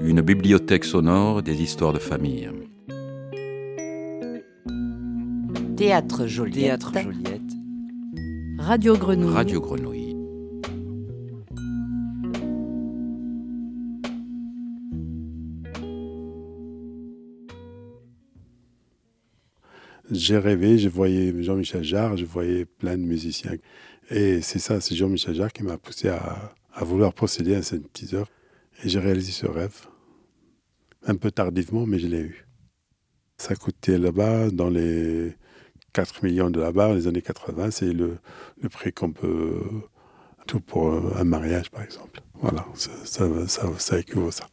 Une bibliothèque sonore des histoires de famille. Théâtre Joliette. Théâtre Joliette. Radio Grenouille. Radio Grenouille. J'ai rêvé, je voyais Jean-Michel Jarre, je voyais plein de musiciens. Et c'est ça, c'est Jean-Michel Jarre qui m'a poussé à, vouloir procéder à un synthétiseur. Et j'ai réalisé ce rêve. Un peu tardivement, mais je l'ai eu. Ça coûtait là-bas, dans les 4 millions de là-bas, les années 80, c'est le, le prix qu'on peut. Tout pour un mariage, par exemple. Voilà, ça, ça, ça, ça équivaut ça.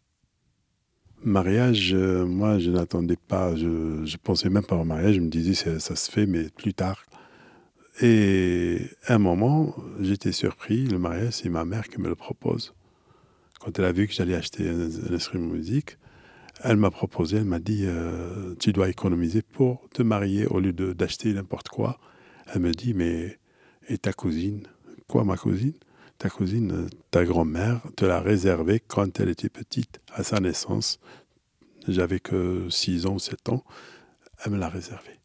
Mariage, euh, moi, je n'attendais pas, je pensais même pas au mariage, je me disais, ça, se fait, mais plus tard. Et à un moment, j'étais surpris, le mariage, c'est ma mère qui me le propose. Quand elle a vu que j'allais acheter un, instrument de musique, elle m'a proposé, elle m'a dit, euh, tu dois économiser pour te marier au lieu d'acheter n'importe quoi. Elle me dit, mais et ta cousine? Quoi, ma cousine? Ta cousine, ta grand-mère, te l'a réservée quand elle était petite, à sa naissance. J'avais que 6 ans ou 7 ans. Elle me l'a réservée.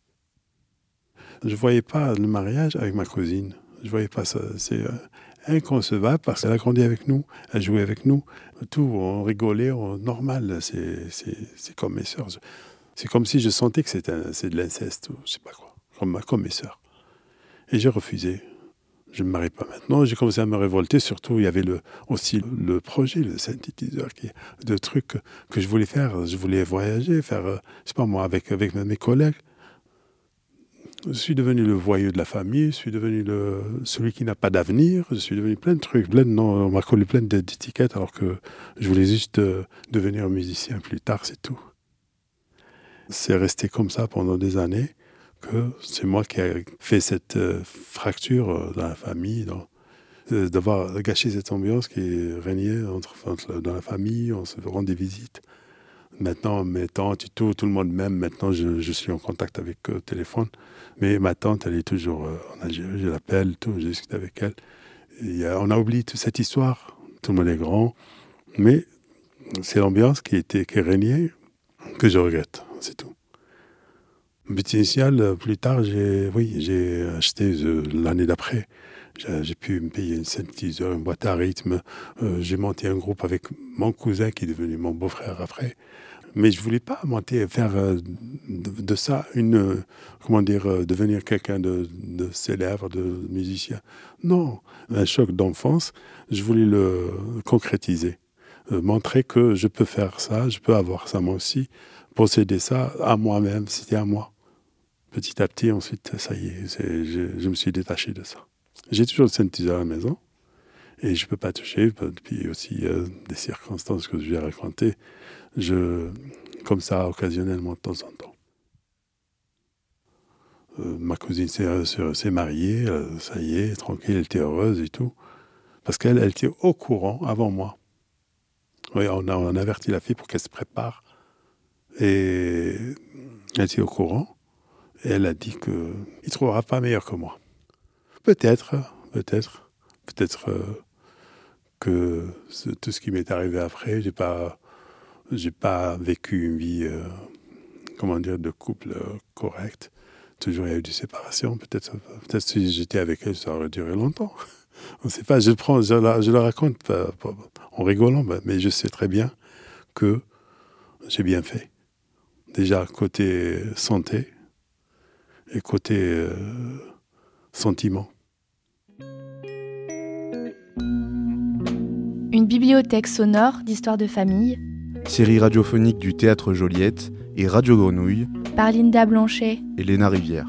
Je ne voyais pas le mariage avec ma cousine. Je ne voyais pas ça. C'est euh, inconcevable parce qu'elle a grandi avec nous, elle jouait avec nous. Tout, on rigolait, on- normal. C'est comme mes sœurs. C'est comme si je sentais que c'est de l'inceste je sais pas quoi, comme, comme mes sœurs. Et j'ai refusé. Je ne me marie pas maintenant. J'ai commencé à me révolter. Surtout, il y avait aussi le projet, le synthétiseur, qui, de trucs que, je voulais faire. Je voulais voyager, faire, euh, je sais pas moi, avec, mes collègues. Je suis devenu le voyeux de la famille, je suis devenu celui qui n'a pas d'avenir, je suis devenu plein de trucs, plein noms, on m'a collé plein d'étiquettes alors que je voulais juste euh, devenir musicien plus tard, c'est tout. C'est resté comme ça pendant des années que c'est moi qui ai fait cette euh, fracture euh, dans la famille, euh, d'avoir gâché cette ambiance qui régnait dans la famille, on se rend des visites. Maintenant, mes tantes et tout, tout le monde m'aime. Maintenant, je, suis en contact avec eux téléphone. Mais ma tante, elle est toujours en Algérie. Je l'appelle, tout, je discute avec elle. On a oublié toute cette histoire. Tout le monde est grand. Mais c'est l'ambiance qui, était, qui régnait que je regrette. C'est tout. But initial, euh, plus tard, j'ai oui, j'ai acheté euh, l'année d'après. J'ai pu me payer une synthétiseur, une boîte à rythme. Euh, j'ai monté un groupe avec mon cousin qui est devenu mon beau-frère après. Mais je voulais pas monter, faire de, ça une, comment dire, devenir quelqu'un de célèbre, de musicien. Non, un choc d'enfance. Je voulais le concrétiser, Euh, montrer que je peux faire ça, je peux avoir ça moi aussi, posséder ça à moi-même, c'était à moi. Petit à petit, ensuite, ça y est, je, me suis détaché de ça. J'ai toujours le synthétiseur à la maison et je ne peux pas toucher. Puis aussi, euh, des circonstances que je vais raconter, je, comme ça, occasionnellement, de temps en temps. Euh, ma cousine s'est mariée, ça y est, tranquille, elle était heureuse et tout. Parce qu'elle elle était au courant avant moi. Oui, on a, on averti la fille pour qu'elle se prépare. Et elle était au courant. Et elle a dit qu'il ne trouvera pas meilleur que moi. Peut-être, peut-être, peut-être euh, que tout ce qui m'est arrivé après, j'ai pas, pas vécu une vie, euh, comment dire, de couple euh, correcte. Toujours il y a eu des séparations. Peut-être, peut-être si j'étais avec elle, ça aurait duré longtemps. On ne sait pas. Je le prends, je la, je la raconte pas- pas- en rigolant, bah, mais je sais très bien que j'ai bien fait. Déjà côté santé et côté euh, sentiment. Une bibliothèque sonore d'histoire de famille Série radiophonique du Théâtre Joliette et Radio Grenouille par Linda Blanchet et Léna Rivière.